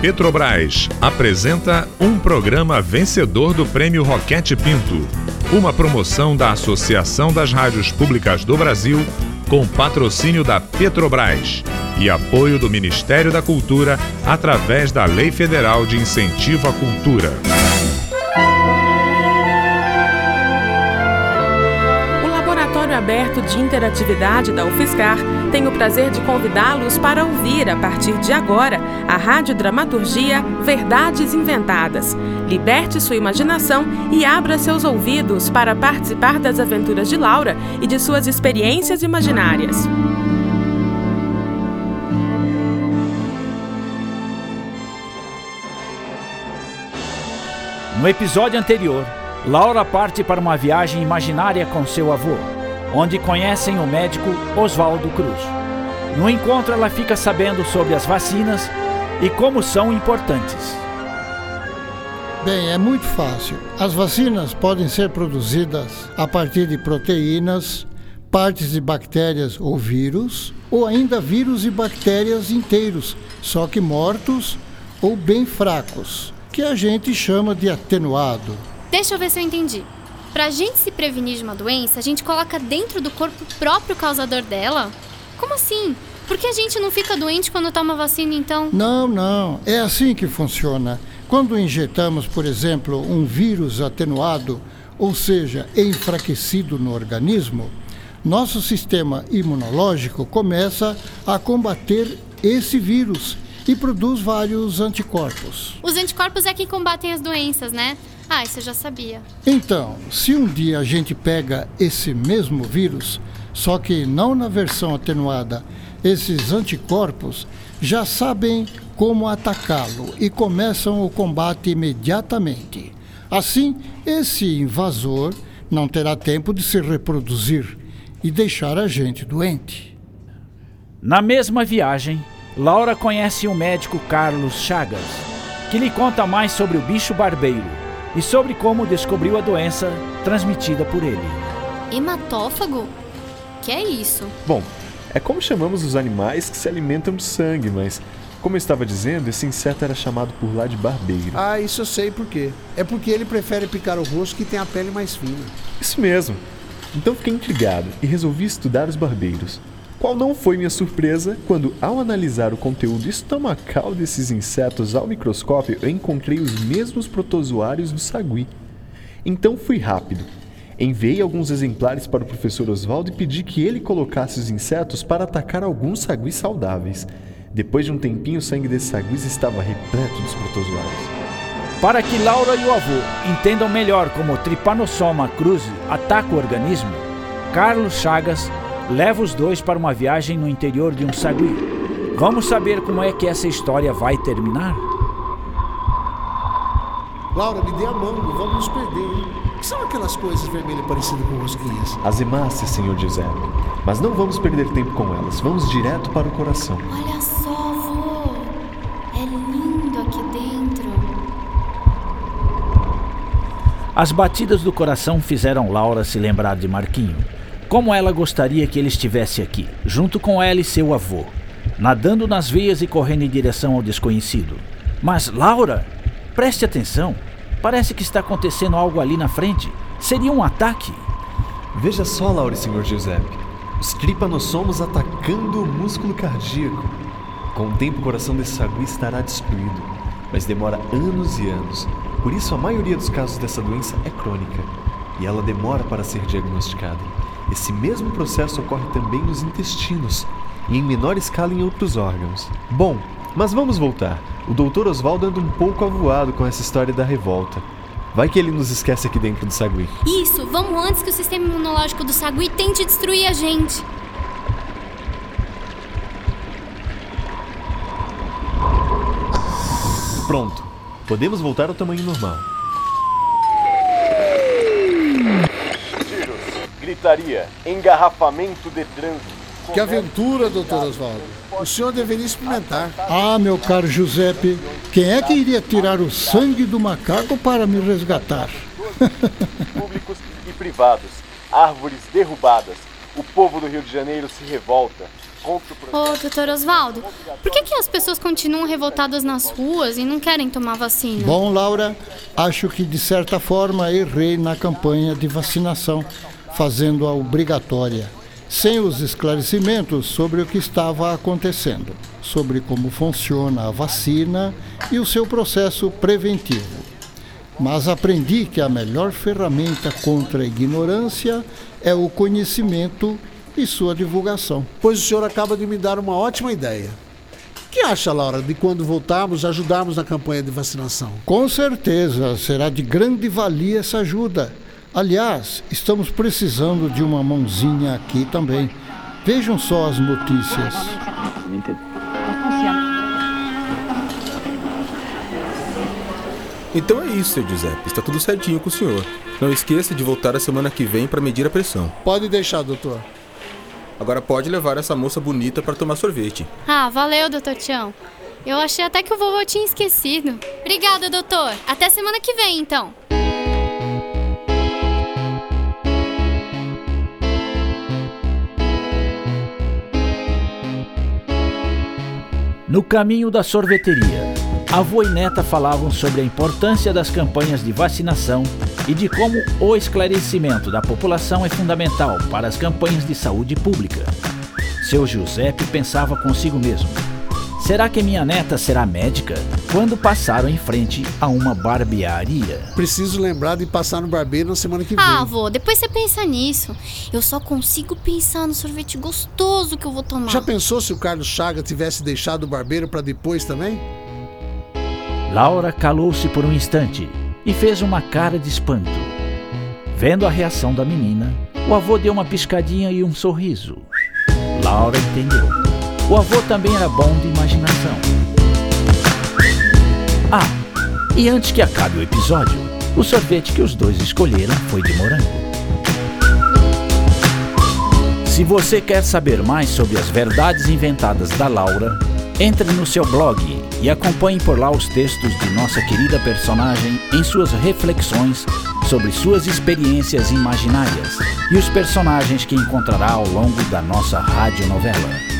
Petrobras apresenta um programa vencedor do Prêmio Roquete Pinto, uma promoção da Associação das Rádios Públicas do Brasil com patrocínio da Petrobras e apoio do Ministério da Cultura através da Lei Federal de Incentivo à Cultura. aberto de interatividade da UFSCar, tenho o prazer de convidá-los para ouvir, a partir de agora, a radiodramaturgia Verdades Inventadas. Liberte sua imaginação e abra seus ouvidos para participar das aventuras de Laura e de suas experiências imaginárias. No episódio anterior, Laura parte para uma viagem imaginária com seu avô onde conhecem o médico Oswaldo Cruz. No encontro, ela fica sabendo sobre as vacinas e como são importantes. Bem, é muito fácil. As vacinas podem ser produzidas a partir de proteínas, partes de bactérias ou vírus, ou ainda vírus e bactérias inteiros, só que mortos ou bem fracos, que a gente chama de atenuado. Deixa eu ver se eu entendi. Pra gente se prevenir de uma doença, a gente coloca dentro do corpo o próprio causador dela? Como assim? Por que a gente não fica doente quando toma vacina, então? Não, não. É assim que funciona. Quando injetamos, por exemplo, um vírus atenuado, ou seja, enfraquecido no organismo, nosso sistema imunológico começa a combater esse vírus e produz vários anticorpos. Os anticorpos é que combatem as doenças, né? Ah, isso eu já sabia. Então, se um dia a gente pega esse mesmo vírus, só que não na versão atenuada, esses anticorpos já sabem como atacá-lo e começam o combate imediatamente. Assim, esse invasor não terá tempo de se reproduzir e deixar a gente doente. Na mesma viagem, Laura conhece o médico Carlos Chagas, que lhe conta mais sobre o bicho barbeiro e sobre como descobriu a doença transmitida por ele. Hematófago? Que é isso? Bom, é como chamamos os animais que se alimentam de sangue, mas como eu estava dizendo, esse inseto era chamado por lá de barbeiro. Ah, isso eu sei por quê. É porque ele prefere picar o rosto que tem a pele mais fina. Isso mesmo. Então fiquei intrigado e resolvi estudar os barbeiros. Qual não foi minha surpresa quando, ao analisar o conteúdo estomacal desses insetos ao microscópio, eu encontrei os mesmos protozoários do sagui. Então fui rápido. Enviei alguns exemplares para o professor Oswaldo e pedi que ele colocasse os insetos para atacar alguns saguis saudáveis. Depois de um tempinho, o sangue desses saguis estava repleto dos protozoários. Para que Laura e o avô entendam melhor como o Trypanosoma cruzi ataca o organismo, Carlos Chagas leva os dois para uma viagem no interior de um sagui. Vamos saber como é que essa história vai terminar? Laura, me dê a mão, não vamos nos perder, hein? O que são aquelas coisas vermelhas parecidas com rosquinhas? As hemácias, senhor Giuseppe. Mas não vamos perder tempo com elas. Vamos direto para o coração. Olha só, vô. É lindo aqui dentro. As batidas do coração fizeram Laura se lembrar de Marquinho. Como ela gostaria que ele estivesse aqui, junto com ela e seu avô, nadando nas veias e correndo em direção ao desconhecido. Mas, Laura, preste atenção. Parece que está acontecendo algo ali na frente. Seria um ataque. Veja só, Laura e Sr. Giuseppe. Os tripanossomos atacando o músculo cardíaco. Com o tempo, o coração desse sagui estará destruído, mas demora anos e anos. Por isso, a maioria dos casos dessa doença é crônica e ela demora para ser diagnosticada. Esse mesmo processo ocorre também nos intestinos e em menor escala em outros órgãos. Bom, mas vamos voltar. O Dr. Oswaldo anda um pouco avoado com essa história da revolta. Vai que ele nos esquece aqui dentro do sagui. Isso, vamos antes que o sistema imunológico do sagui tente destruir a gente. Pronto. Podemos voltar ao tamanho normal. Gritaria, engarrafamento de trânsito. Que aventura, doutor Oswaldo. O senhor deveria experimentar. Ah, meu caro Giuseppe, quem é que iria tirar o sangue do macaco para me resgatar? Públicos e privados, árvores derrubadas. O povo do Rio de Janeiro se revolta. Ô, doutor Oswaldo, por que, que as pessoas continuam revoltadas nas ruas e não querem tomar vacina? Bom, Laura, acho que de certa forma errei na campanha de vacinação, fazendo-a obrigatória, sem os esclarecimentos sobre o que estava acontecendo, sobre como funciona a vacina e o seu processo preventivo. Mas aprendi que a melhor ferramenta contra a ignorância é o conhecimento e sua divulgação. Pois o senhor acaba de me dar uma ótima ideia. O que acha, Laura, de quando voltarmos ajudarmos na campanha de vacinação? Com certeza será de grande valia essa ajuda. Aliás, estamos precisando de uma mãozinha aqui também. Vejam só as notícias. Então é isso, seu Giuseppe. Está tudo certinho com o senhor. Não esqueça de voltar a semana que vem para medir a pressão. Pode deixar, doutor. Agora pode levar essa moça bonita para tomar sorvete. Ah, valeu, doutor Tião. Eu achei até que o vovô tinha esquecido. Obrigada, doutor. Até semana que vem, então. No caminho da sorveteria, avô e neta falavam sobre a importância das campanhas de vacinação e de como o esclarecimento da população é fundamental para as campanhas de saúde pública. Seu Giuseppe pensava consigo mesmo: será que minha neta será médica? Quando passaram em frente a uma barbearia. Preciso lembrar de passar no barbeiro na semana que vem. Ah, avô, depois você pensa nisso. Eu só consigo pensar no sorvete gostoso que eu vou tomar. Já pensou se o Carlos Chaga tivesse deixado o barbeiro para depois também? Laura calou-se por um instante e fez uma cara de espanto. Vendo a reação da menina, o avô deu uma piscadinha e um sorriso. Laura entendeu. O avô também era bom de imaginação. Ah, e antes que acabe o episódio, o sorvete que os dois escolheram foi de morango. Se você quer saber mais sobre as verdades inventadas da Laura, entre no seu blog e acompanhe por lá os textos de nossa querida personagem em suas reflexões sobre suas experiências imaginárias e os personagens que encontrará ao longo da nossa radionovela.